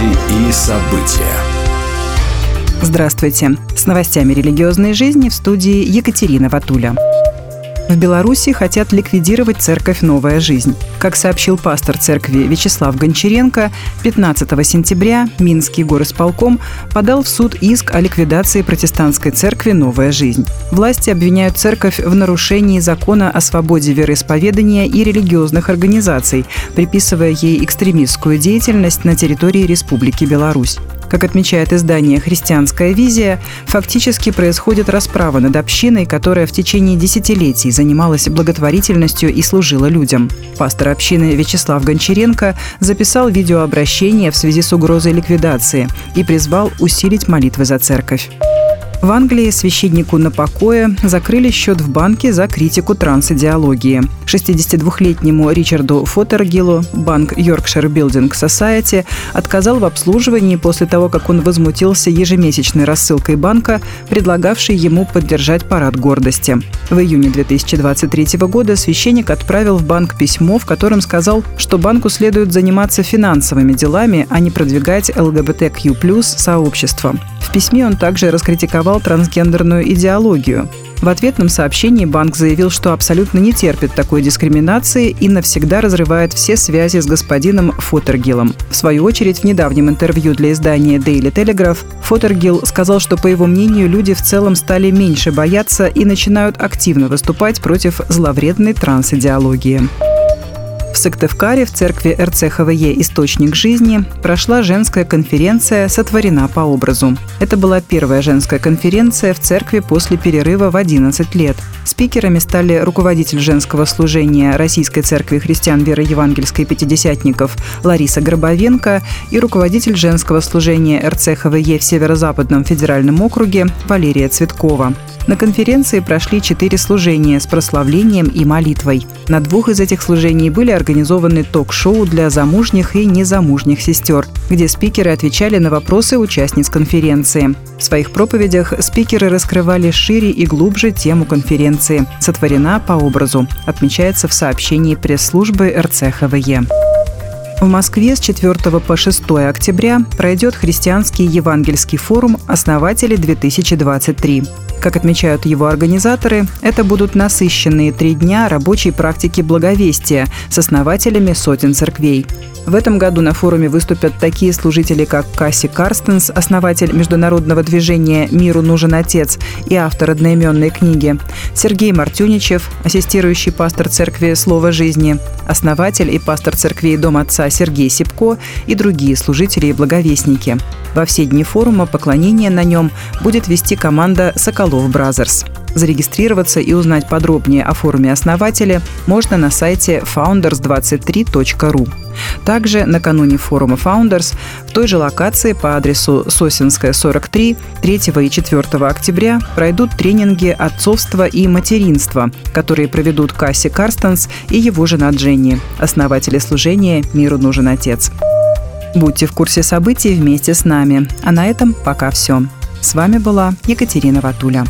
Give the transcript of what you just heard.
Новости и события. Здравствуйте. С новостями религиозной жизни в студии Екатерина Ватуля. В Беларуси хотят ликвидировать церковь «Новая жизнь». Как сообщил пастор церкви Вячеслав Гончаренко, 15 сентября Минский горосполком подал в суд иск о ликвидации протестантской церкви «Новая жизнь». Власти обвиняют церковь в нарушении закона о свободе вероисповедания и религиозных организаций, приписывая ей экстремистскую деятельность на территории Республики Беларусь. Как отмечает издание «Христианская визия», фактически происходит расправа над общиной, которая в течение десятилетий занималась благотворительностью и служила людям. Пастор общины Вячеслав Гончаренко записал видеообращение в связи с угрозой ликвидации и призвал усилить молитвы за церковь. В Англии священнику на покое закрыли счет в банке за критику трансидеологии. 62-летнему Ричарду Фотергилу банк Yorkshire Building Society отказал в обслуживании после того, как он возмутился ежемесячной рассылкой банка, предлагавшей ему поддержать парад гордости. В июне 2023 года священник отправил в банк письмо, в котором сказал, что банку следует заниматься финансовыми делами, а не продвигать ЛГБТQ+, сообщество. В письме он также раскритиковал трансгендерную идеологию. В ответном сообщении банк заявил, что абсолютно не терпит такой дискриминации и навсегда разрывает все связи с господином Фотергилом. В свою очередь, в недавнем интервью для издания Daily Telegraph Фотергил сказал, что, по его мнению, люди в целом стали меньше бояться и начинают активно выступать против зловредной трансидеологии. В Сыктывкаре в церкви РЦХВЕ «Источник жизни» прошла женская конференция «Сотворена по образу». Это была первая женская конференция в церкви после перерыва в 11 лет. Спикерами стали руководитель женского служения Российской церкви христиан веры евангельской пятидесятников Лариса Гробовенко и руководитель женского служения РЦХВЕ в Северо-Западном федеральном округе Валерия Цветкова. На конференции прошли четыре служения с прославлением и молитвой. На двух из этих служений были организованы ток-шоу для замужних и незамужних сестер, где спикеры отвечали на вопросы участниц конференции. В своих проповедях спикеры раскрывали шире и глубже тему конференции «Сотворена по образу», отмечается в сообщении пресс-службы РЦХВЕ. В Москве с 4 по 6 октября пройдет христианский евангельский форум «Основатели-2023». Как отмечают его организаторы, это будут насыщенные три дня рабочей практики благовестия с основателями сотен церквей. В этом году на форуме выступят такие служители, как Касси Карстенс, основатель международного движения «Миру нужен отец» и автор одноименной книги, Сергей Мартюничев, ассистирующий пастор церкви «Слово жизни», основатель и пастор церкви «Дом отца» Сергей Сипко и другие служители и благовестники. Во все дни форума поклонение на нем будет вести команда «Соколов Brothers». Зарегистрироваться и узнать подробнее о форуме основателя можно на сайте founders23.ru. Также накануне форума Founders в той же локации по адресу Сосинская, 43, 3 и 4 октября пройдут тренинги отцовства и материнства, которые проведут Касси Карстенс и его жена Дженни, основатели служения «Миру нужен отец». Будьте в курсе событий вместе с нами. А на этом пока все. С вами была Екатерина Ватуля.